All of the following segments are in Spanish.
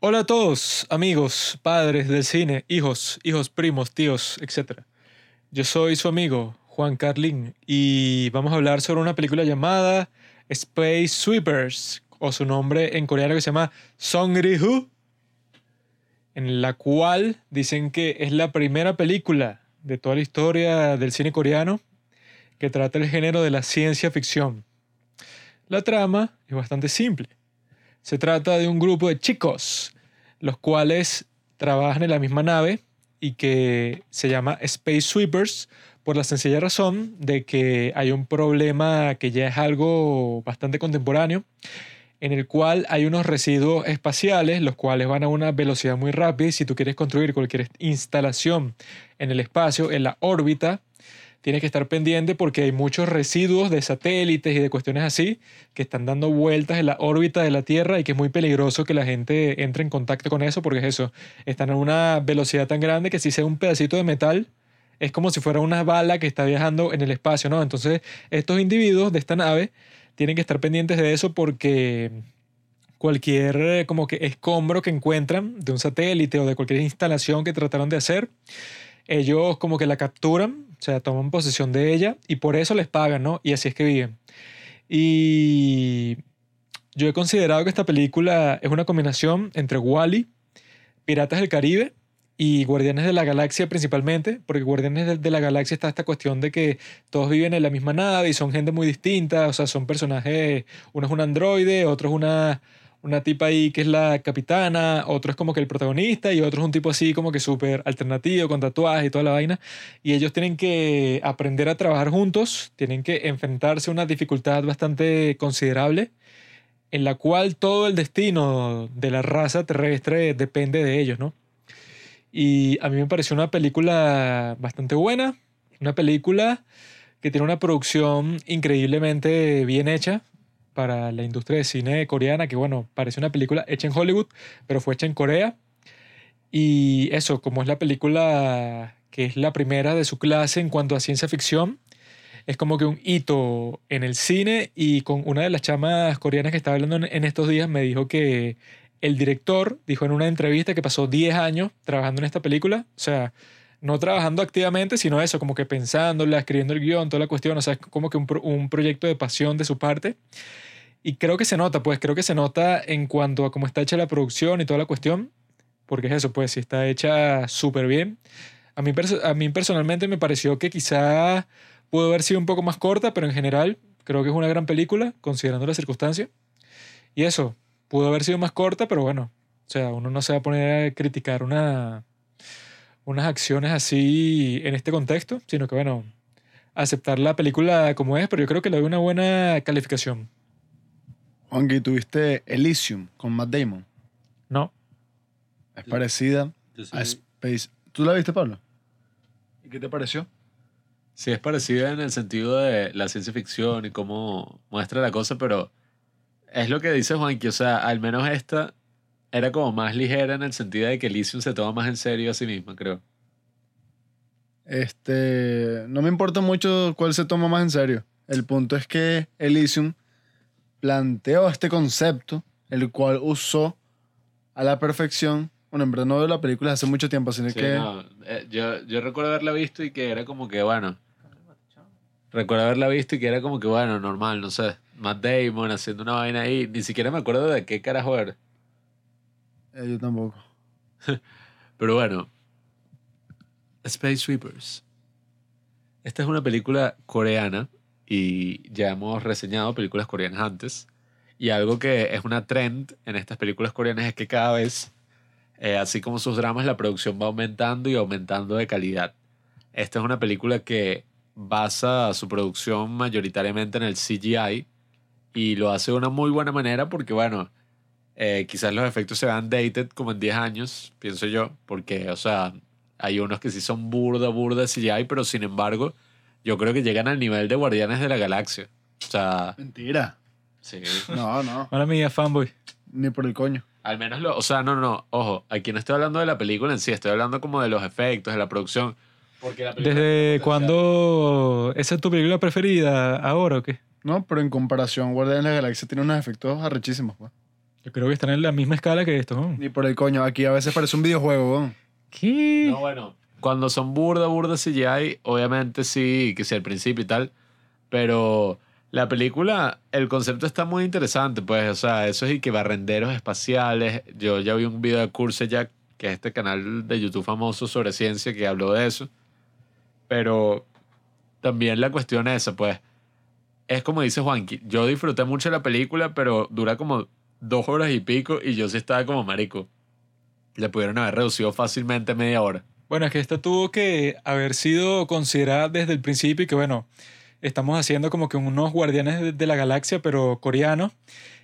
Hola a todos, amigos, padres del cine, hijos, hijos, primos, tíos, etc. Yo soy su amigo, Juan Carlin, y vamos a hablar sobre una película llamada Space Sweepers, o su nombre en coreano que se llama Songri-hu, en la cual dicen que es la primera película de toda la historia del cine coreano que trata el género de la ciencia ficción. La trama es bastante simple. Se trata de un grupo de chicos, los cuales trabajan en la misma nave y que se llama Space Sweepers por la sencilla razón de que hay un problema que ya es algo bastante contemporáneo, en el cual hay unos residuos espaciales, los cuales van a una velocidad muy rápida si tú quieres construir cualquier instalación en el espacio, en la órbita, tienes que estar pendiente porque hay muchos residuos de satélites y de cuestiones así que están dando vueltas en la órbita de la Tierra y que es muy peligroso que la gente entre en contacto con eso porque es eso, están a una velocidad tan grande que si sea un pedacito de metal es como si fuera una bala que está viajando en el espacio, ¿no? Entonces estos individuos de esta nave tienen que estar pendientes de eso porque cualquier como que escombro que encuentran de un satélite o de cualquier instalación que trataron de hacer, ellos como que la capturan, o sea, toman posesión de ella y por eso les pagan, ¿no? Y así es que viven. Y yo he considerado que esta película es una combinación entre Wally, Piratas del Caribe y Guardianes de la Galaxia principalmente, porque Guardianes de la Galaxia está esta cuestión de que todos viven en la misma nave y son gente muy distinta, o sea, son personajes, uno es un androide, otro es una una tipa ahí que es la capitana, otro es como que el protagonista y otro es un tipo así como que súper alternativo, con tatuajes y toda la vaina. Y ellos tienen que aprender a trabajar juntos, tienen que enfrentarse a una dificultad bastante considerable en la cual todo el destino de la raza terrestre depende de ellos, ¿no? Y a mí me pareció una película bastante buena, una película que tiene una producción increíblemente bien hecha para la industria de cine coreana, que bueno, parece una película hecha en Hollywood, pero fue hecha en Corea. Y eso, como es la película que es la primera de su clase en cuanto a ciencia ficción, es como que un hito en el cine y con una de las chamas coreanas que estaba hablando en estos días me dijo que el director dijo en una entrevista que pasó 10 años trabajando en esta película, o sea, no trabajando activamente, sino eso, como que pensándola, escribiendo el guion, toda la cuestión, o sea, es como que un, un proyecto de pasión de su parte. Y creo que se nota, pues creo que se nota en cuanto a cómo está hecha la producción y toda la cuestión, porque es eso, pues si está hecha súper bien. A mí, a mí personalmente me pareció que quizá pudo haber sido un poco más corta, pero en general creo que es una gran película, considerando la circunstancia. Y eso, pudo haber sido más corta, pero bueno, o sea, uno no se va a poner a criticar una, unas acciones así en este contexto, sino que bueno, aceptar la película como es, pero yo creo que le doy una buena calificación. Aunque tuviste Elysium con Matt Damon. No. Es parecida a Space. ¿Tú la viste, Pablo? ¿Y qué te pareció? Sí, es parecida en el sentido de la ciencia ficción y cómo muestra la cosa, pero es lo que dice Juan, que, o sea, al menos esta era como más ligera en el sentido de que Elysium se toma más en serio a sí misma, creo. Este, no me importa mucho cuál se toma más en serio. El punto es que Elysium planteó este concepto, el cual usó a la perfección. Bueno, en verdad no veo la película hace mucho tiempo, sino que... No, eh, yo, yo recuerdo haberla visto y que era como que, bueno... Recuerdo haberla visto y que era como que, bueno, normal, no sé. Matt Damon haciendo una vaina ahí. Ni siquiera me acuerdo de qué carajo era. Eh, yo tampoco. Pero bueno. Space Sweepers. Esta es una película coreana y ya hemos reseñado películas coreanas antes. Y algo que es una trend en estas películas coreanas es que cada vez, eh, así como sus dramas, la producción va aumentando y aumentando de calidad. Esta es una película que basa su producción mayoritariamente en el CGI y lo hace de una muy buena manera porque, bueno, eh, quizás los efectos se vean dated como en 10 años, pienso yo, porque, o sea, hay unos que sí son burda, burda CGI, pero sin embargo yo creo que llegan al nivel de Guardianes de la Galaxia. O sea. Mentira. Sí. No, no. Ahora mía, fanboy. Ni por el coño. Al menos lo. O sea, no, no. Ojo, aquí no estoy hablando de la película en sí, estoy hablando como de los efectos, de la producción. Porque la ¿Desde cuándo esa es tu película preferida ahora o qué? No, pero en comparación, Guardianes de la Galaxia tiene unos efectos arrechísimos, pues. Yo creo que están en la misma escala que esto. ¿no? Ni por el coño, aquí a veces parece un videojuego, weón. ¿Qué? No, bueno, cuando son burda, burda CGI, obviamente sí, que sea al principio y tal, pero la película, el concepto está muy interesante, pues, o sea, eso es y que barrenderos espaciales, yo ya vi un video de Jack, que es este canal de YouTube famoso sobre ciencia que habló de eso, pero también la cuestión esa, pues, es como dice Juanqui, yo disfruté mucho la película, pero dura como dos horas y pico y yo sí estaba como marico. Le pudieron haber reducido fácilmente media hora. Bueno, es que esta tuvo que haber sido considerada desde el principio y que, bueno, estamos haciendo como que unos guardianes de- la galaxia, pero coreanos,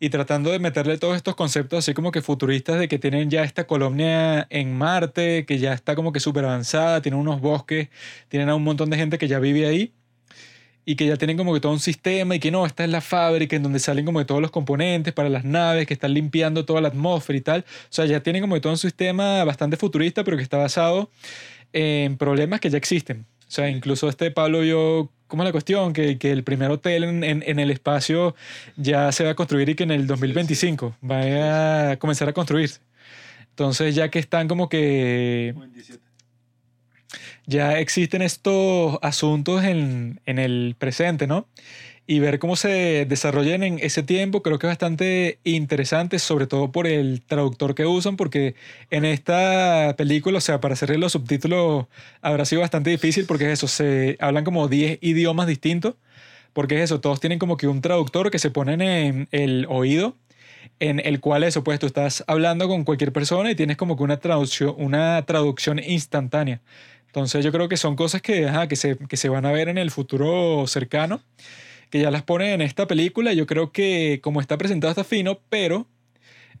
y tratando de meterle todos estos conceptos así como que futuristas de que tienen ya esta colonia en Marte, que ya está como que súper avanzada, tienen unos bosques, tienen a un montón de gente que ya vive ahí y que ya tienen como que todo un sistema y que no, esta es la fábrica en donde salen como que todos los componentes para las naves, que están limpiando toda la atmósfera y tal. O sea, ya tienen como que todo un sistema bastante futurista, pero que está basado en problemas que ya existen. O sea, incluso este Pablo vio cómo es la cuestión, que, que el primer hotel en, en- en el espacio ya se va a construir y que en el 2025 va a comenzar a construirse. Entonces, ya que están como que ya existen estos asuntos en, en el presente, ¿no? Y ver cómo se desarrollan en ese tiempo creo que es bastante interesante, sobre todo por el traductor que usan, porque en esta película, o sea, para hacerle los subtítulos habrá sido bastante difícil porque es eso, se hablan como 10 idiomas distintos, porque es eso, todos tienen como que un traductor que se ponen en el oído en el cual eso, pues tú estás hablando con cualquier persona y tienes como que una traducción, una traducción instantánea. Entonces yo creo que son cosas que, ajá, que, se, que se van a ver en el futuro cercano, que ya las ponen en esta película. Yo creo que como está presentado está fino, pero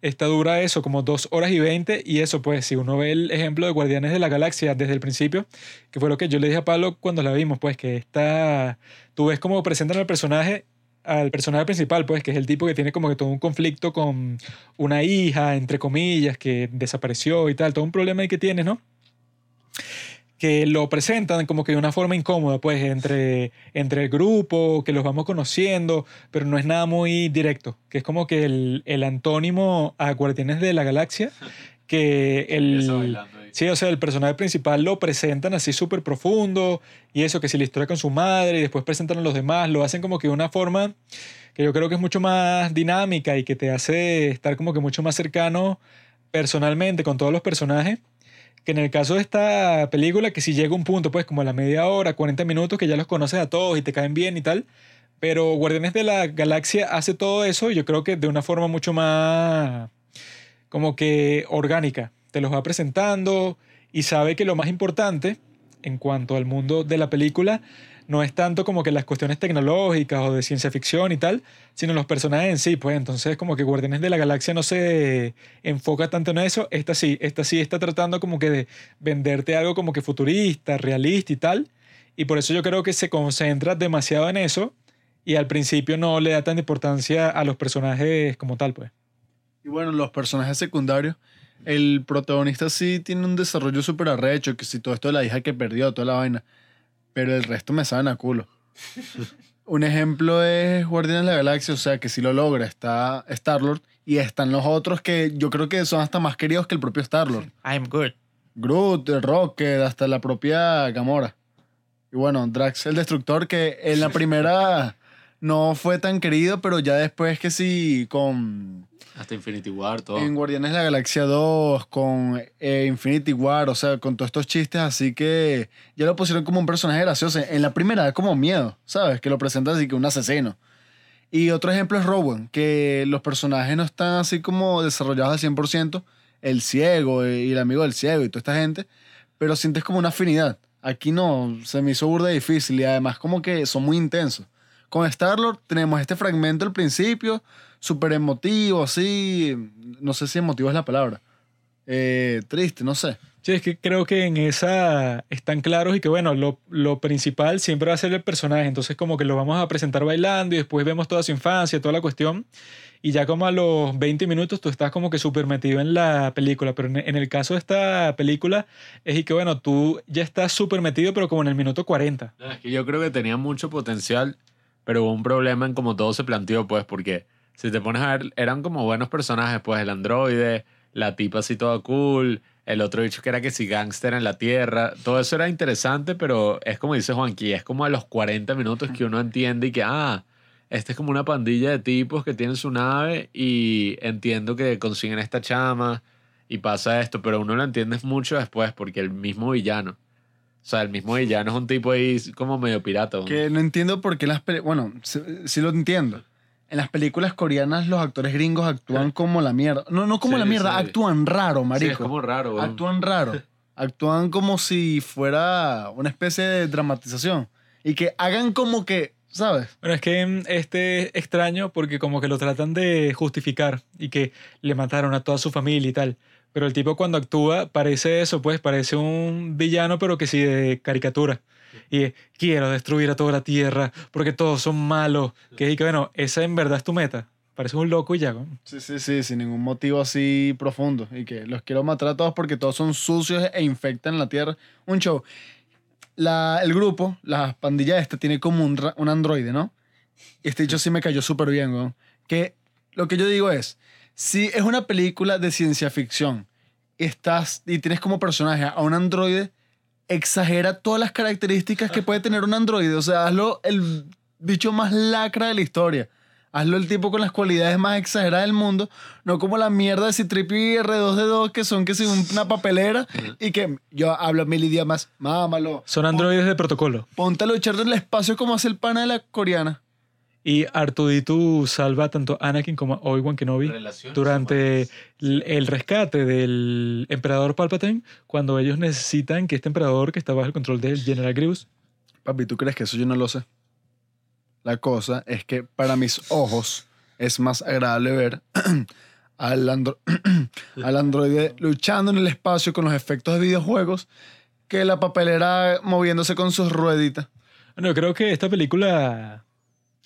esta dura eso, como dos horas y veinte. Y eso, pues, si uno ve el ejemplo de Guardianes de la Galaxia desde el principio, que fue lo que yo le dije a Pablo cuando la vimos, pues, que esta, tú ves cómo presentan al personaje al personaje principal, pues, que es el tipo que tiene como que todo un conflicto con una hija, entre comillas, que desapareció y tal, todo un problema ahí que tiene, ¿no? Que lo presentan como que de una forma incómoda, pues, entre, entre el grupo, que los vamos conociendo, pero no es nada muy directo, que es como que el, el antónimo a Guardianes de la Galaxia, que el... Sí, o sea, el personaje principal lo presentan así súper profundo y eso, que si la historia con su madre y después presentan a los demás, lo hacen como que de una forma que yo creo que es mucho más dinámica y que te hace estar como que mucho más cercano personalmente con todos los personajes. Que en el caso de esta película, que si llega un punto, pues como a la media hora, 40 minutos, que ya los conoces a todos y te caen bien y tal. Pero Guardianes de la Galaxia hace todo eso, yo creo que de una forma mucho más como que orgánica. Te los va presentando y sabe que lo más importante en cuanto al mundo de la película no es tanto como que las cuestiones tecnológicas o de ciencia ficción y tal, sino los personajes en sí, pues. Entonces como que Guardianes de la Galaxia no se enfoca tanto en eso, esta sí, esta sí está tratando como que de venderte algo como que futurista, realista y tal, y por eso yo creo que se concentra demasiado en eso y al principio no le da tanta importancia a los personajes como tal, pues. Y bueno, los personajes secundarios, el protagonista sí tiene un desarrollo súper arrecho, que si todo esto de la hija que perdió, toda la vaina, pero el resto me saben a culo. un ejemplo es Guardianes de la Galaxia, o sea, que si lo logra, está Star-Lord, y están los otros que yo creo que son hasta más queridos que el propio Star-Lord. I'm good. Groot, Rocket, hasta la propia Gamora. Y bueno, Drax el Destructor, que en la primera no fue tan querido, pero ya después que sí, con Hasta Infinity War, todo. en Guardianes de la Galaxia 2, con eh, Infinity War, o sea, con todos estos chistes, así que ya lo pusieron como un personaje gracioso. En la primera da como miedo, ¿sabes? Que lo presenta así que un asesino. Y otro ejemplo es Rowan, que los personajes no están así como desarrollados al 100%, el ciego y el amigo del ciego y toda esta gente, pero sientes como una afinidad. Aquí no, se me hizo burda difícil y además como que son muy intensos. Con Star-Lord tenemos este fragmento al principio, súper emotivo, así, no sé si emotivo es la palabra, eh, triste, no sé. Sí, es que creo que en esa están claros y que bueno, lo, lo principal siempre va a ser el personaje, entonces como que lo vamos a presentar bailando y después vemos toda su infancia, toda la cuestión, y ya como a los 20 minutos tú estás como que súper metido en la película, pero en, el caso de esta película es y que bueno, tú ya estás súper metido pero como en el minuto 40. No, es que yo creo que tenía mucho potencial, pero hubo un problema en cómo todo se planteó, pues, porque si te pones a ver, eran como buenos personajes, pues el androide, la tipa así toda cool, el otro dicho que era que si gángster en la tierra, todo eso era interesante, pero es como dice Juanqui, es como a los 40 minutos que uno entiende y que, ah, esta es como una pandilla de tipos que tienen su nave y entiendo que consiguen esta chama y pasa esto, pero uno lo entiende mucho después porque el mismo villano, o sea, el mismo villano es un tipo ahí como medio pirata. ¿no? Que no entiendo por qué las. Bueno, sí, sí lo entiendo. En las películas coreanas los actores gringos actúan como la mierda. No, no como Sí, la mierda, sí. actúan raro, Sí, marico. es como raro. Actúan raro. Actúan como si fuera una especie de dramatización. Y que hagan como que, ¿sabes? Bueno, es que mm, este es extraño porque como que lo tratan de justificar y que le mataron a toda su familia y tal. Pero el tipo cuando actúa parece eso, pues parece un villano, pero que sí de caricatura. Y quiero destruir a toda la tierra porque todos son malos. Que y que bueno, esa en verdad es tu meta. Parece un loco y ya. ¿no? Sí, sí, sí, sin ningún motivo así profundo. Y que los quiero matar a todos porque todos son sucios e infectan la tierra. Un show. La, el grupo, la pandilla esta, tiene como un, un androide, ¿no? Este dicho sí me cayó súper bien, weón. Que lo que yo digo es, si es una película de ciencia ficción estás, y tienes como personaje a un androide, exagera todas las características que puede tener un androide. O sea, hazlo el bicho más lacra de la historia. Hazlo el tipo con las cualidades más exageradas del mundo, no como la mierda de Citripio y R2D2 que son que si una papelera y que yo hablo mil idiomas, mámalo. Son androides de protocolo. Ponte a luchar en el espacio como hace el pana de la coreana. Y Artuditu salva tanto a Anakin como a Obi-Wan Kenobi Relaciones durante el, el rescate del emperador Palpatine cuando ellos necesitan que este emperador que está bajo el control del General Grievous Papi, ¿tú crees que eso yo no lo sé? La cosa es que para mis ojos es más agradable ver al, andro- al androide luchando en el espacio con los efectos de videojuegos que la papelera moviéndose con sus rueditas. Bueno, yo creo que esta película,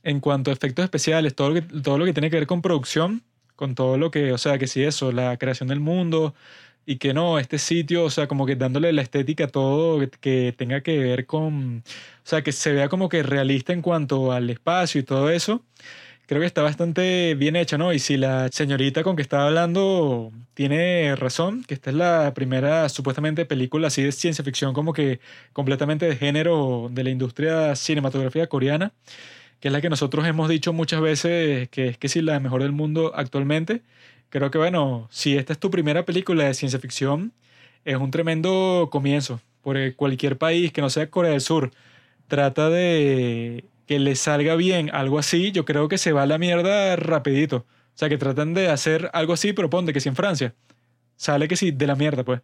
en cuanto a efectos especiales, todo lo que, todo lo que tiene que ver con producción, con todo lo que, o sea, que sí, eso, la creación del mundo y que no, este sitio, o sea, como que dándole la estética a todo que, tenga que ver con, o sea, que se vea como que realista en cuanto al espacio y todo eso. Creo que está bastante bien hecha, ¿no? Y si la señorita con que estaba hablando tiene razón, que esta es la primera supuestamente película así de ciencia ficción como que completamente de género de la industria cinematográfica coreana, que es la que nosotros hemos dicho muchas veces que es que sí la mejor del mundo actualmente. Creo que bueno, si esta es tu primera película de ciencia ficción, es un tremendo comienzo, porque cualquier país que no sea Corea del Sur trata de que le salga bien algo así, yo creo que se va a la mierda rapidito. O sea, que tratan de hacer algo así, pero ponte que si en Francia sale que sí de la mierda, pues.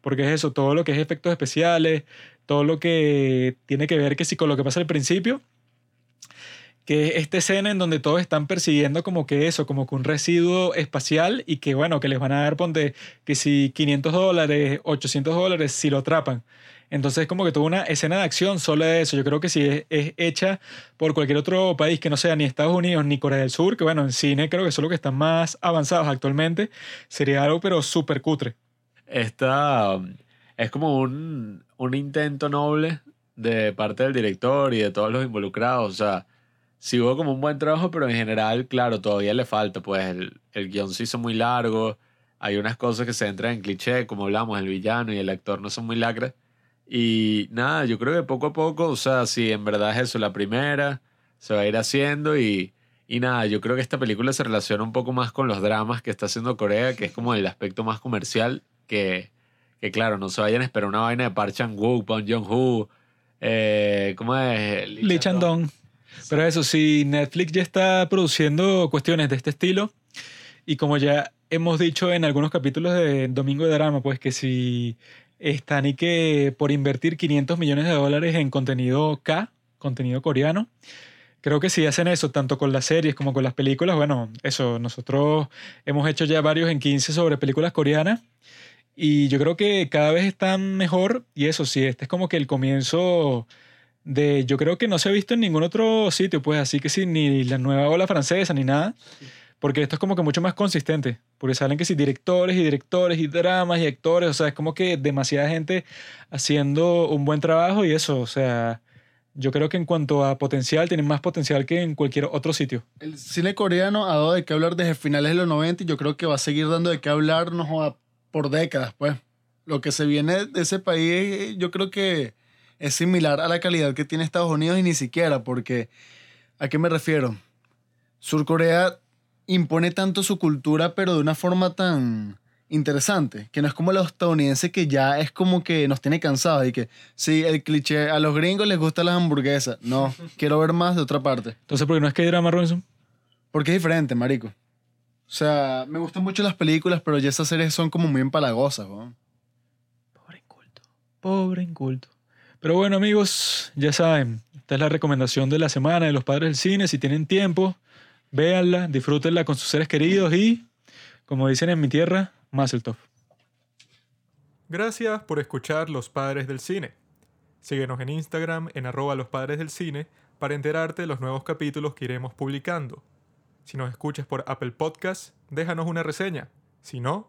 Porque es eso, todo lo que es efectos especiales, todo lo que tiene que ver que sí con lo que pasa al principio, que es esta escena en donde todos están persiguiendo como que eso, como que un residuo espacial y que bueno, que les van a dar, ponte, que si 500 dólares, 800 dólares, si lo atrapan. Entonces como que toda una escena de acción solo de eso. Yo creo que si es, es hecha por cualquier otro país que no sea ni Estados Unidos ni Corea del Sur, que bueno, en cine creo que son los que están más avanzados actualmente, sería algo pero súper cutre. Esta es como un, un intento noble de parte del director y de todos los involucrados. O sea, sí hubo como un buen trabajo, pero en general, claro, todavía le falta. Pues el, el guion se hizo muy largo. Hay unas cosas que se entran en cliché, como hablamos, el villano y el actor no son muy lacras. Y nada, yo creo que poco a poco, o sea, si en verdad es eso la primera, se va a ir haciendo y, y nada, yo creo que esta película se relaciona un poco más con los dramas que está haciendo Corea, que es como el aspecto más comercial, que, que claro, no se vayan a esperar una vaina de Park Chan-wook, Bong Joon-ho, eh, ¿cómo es? Lee Chan-dong. Pero eso, si Netflix ya está produciendo cuestiones de este estilo, y como ya hemos dicho en algunos capítulos de Domingo de Drama, pues que si están y que por invertir 500 millones de dólares en contenido K, contenido coreano, creo que si hacen eso, tanto con las series como con las películas, bueno, eso, nosotros hemos hecho ya varios en 15 sobre películas coreanas. Y yo creo que cada vez están mejor. Y eso sí, este es como que el comienzo de. Yo creo que no se ha visto en ningún otro sitio, pues así que sí, ni la nueva ola francesa ni nada. Porque esto es como que mucho más consistente. Porque salen que sí, directores y directores y dramas y actores. O sea, es como que demasiada gente haciendo un buen trabajo y eso. O sea, Yo creo que en cuanto a potencial, tienen más potencial que en cualquier otro sitio. El cine coreano ha dado de qué hablar desde finales de los 90 y yo creo que va a seguir dando de qué hablar no por décadas, pues. Lo que se viene de ese país, yo creo que es similar a la calidad que tiene Estados Unidos y ni siquiera, porque ¿a qué me refiero? Surcorea impone tanto su cultura, pero de una forma tan interesante, que no es como los estadounidenses que ya es como que nos tiene cansados y que sí, el cliché, a los gringos les gustan las hamburguesas. No, quiero ver más de otra parte. Entonces, ¿por qué no es que hay drama, Robinson? Porque es diferente, marico. O sea, me gustan mucho las películas, pero ya esas series son como muy empalagosas, weón. Pobre inculto. Pobre inculto. Pero bueno, amigos, ya saben, esta es la recomendación de la semana de los padres del cine. Si tienen tiempo, véanla, disfrútenla con sus seres queridos y, como dicen en mi tierra, Mazeltov. Gracias por escuchar Los Padres del Cine. Síguenos en Instagram en arroba los padres del cine para enterarte de los nuevos capítulos que iremos publicando. Si nos escuchas por Apple Podcast, déjanos una reseña. Si no,